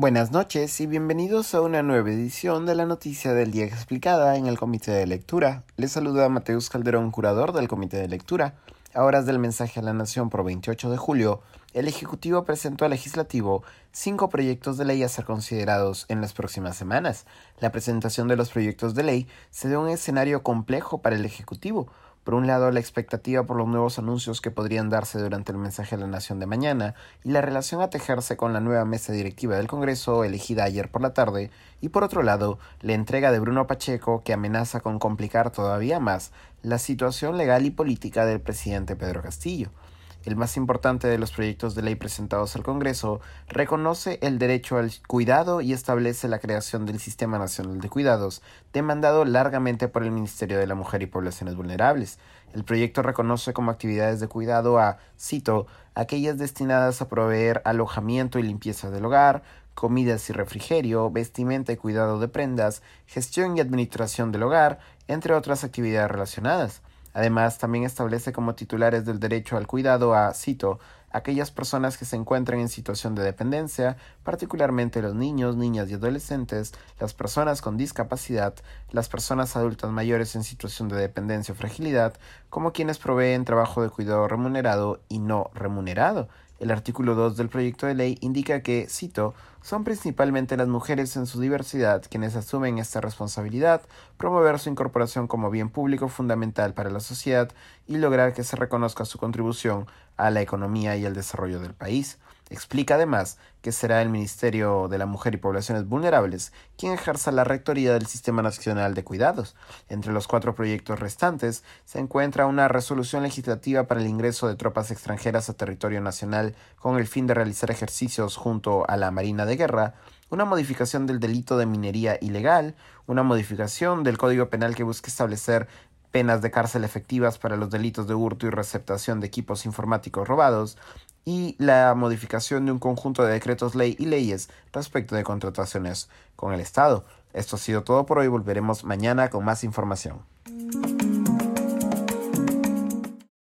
Buenas noches y bienvenidos a una nueva edición de la Noticia del Día explicada en el Comité de Lectura. Les saluda Mateus Calderón, curador del Comité de Lectura. A horas del mensaje a la Nación por 28 de julio, el Ejecutivo presentó al Legislativo cinco proyectos de ley a ser considerados en las próximas semanas. La presentación de los proyectos de ley se dio un escenario complejo para el Ejecutivo, por un lado, la expectativa por los nuevos anuncios que podrían darse durante el mensaje a la Nación de mañana y la relación a tejerse con la nueva mesa directiva del Congreso elegida ayer por la tarde, y por otro lado, la entrega de Bruno Pacheco que amenaza con complicar todavía más la situación legal y política del presidente Pedro Castillo el más importante de los proyectos de ley presentados al Congreso, reconoce el derecho al cuidado y establece la creación del Sistema Nacional de Cuidados, demandado largamente por el Ministerio de la Mujer y Poblaciones Vulnerables. El proyecto reconoce como actividades de cuidado a, cito, aquellas destinadas a proveer alojamiento y limpieza del hogar, comidas y refrigerio, vestimenta y cuidado de prendas, gestión y administración del hogar, entre otras actividades relacionadas. Además, también establece como titulares del derecho al cuidado a, cito, aquellas personas que se encuentran en situación de dependencia, particularmente los niños, niñas y adolescentes, las personas con discapacidad, las personas adultas mayores en situación de dependencia o fragilidad, como quienes proveen trabajo de cuidado remunerado y no remunerado, el artículo 2 del proyecto de ley indica que, cito, son principalmente las mujeres en su diversidad quienes asumen esta responsabilidad, promover su incorporación como bien público fundamental para la sociedad y lograr que se reconozca su contribución a la economía y el desarrollo del país. Explica además que será el Ministerio de la Mujer y Poblaciones Vulnerables quien ejerza la rectoría del Sistema Nacional de Cuidados. Entre los cuatro proyectos restantes se encuentra una resolución legislativa para el ingreso de tropas extranjeras a territorio nacional con el fin de realizar ejercicios junto a la Marina de Guerra, una modificación del delito de minería ilegal, una modificación del Código Penal que busca establecer penas de cárcel efectivas para los delitos de hurto y receptación de equipos informáticos robados, y la modificación de un conjunto de decretos ley y leyes respecto de contrataciones con el Estado. Esto ha sido todo por hoy, volveremos mañana con más información.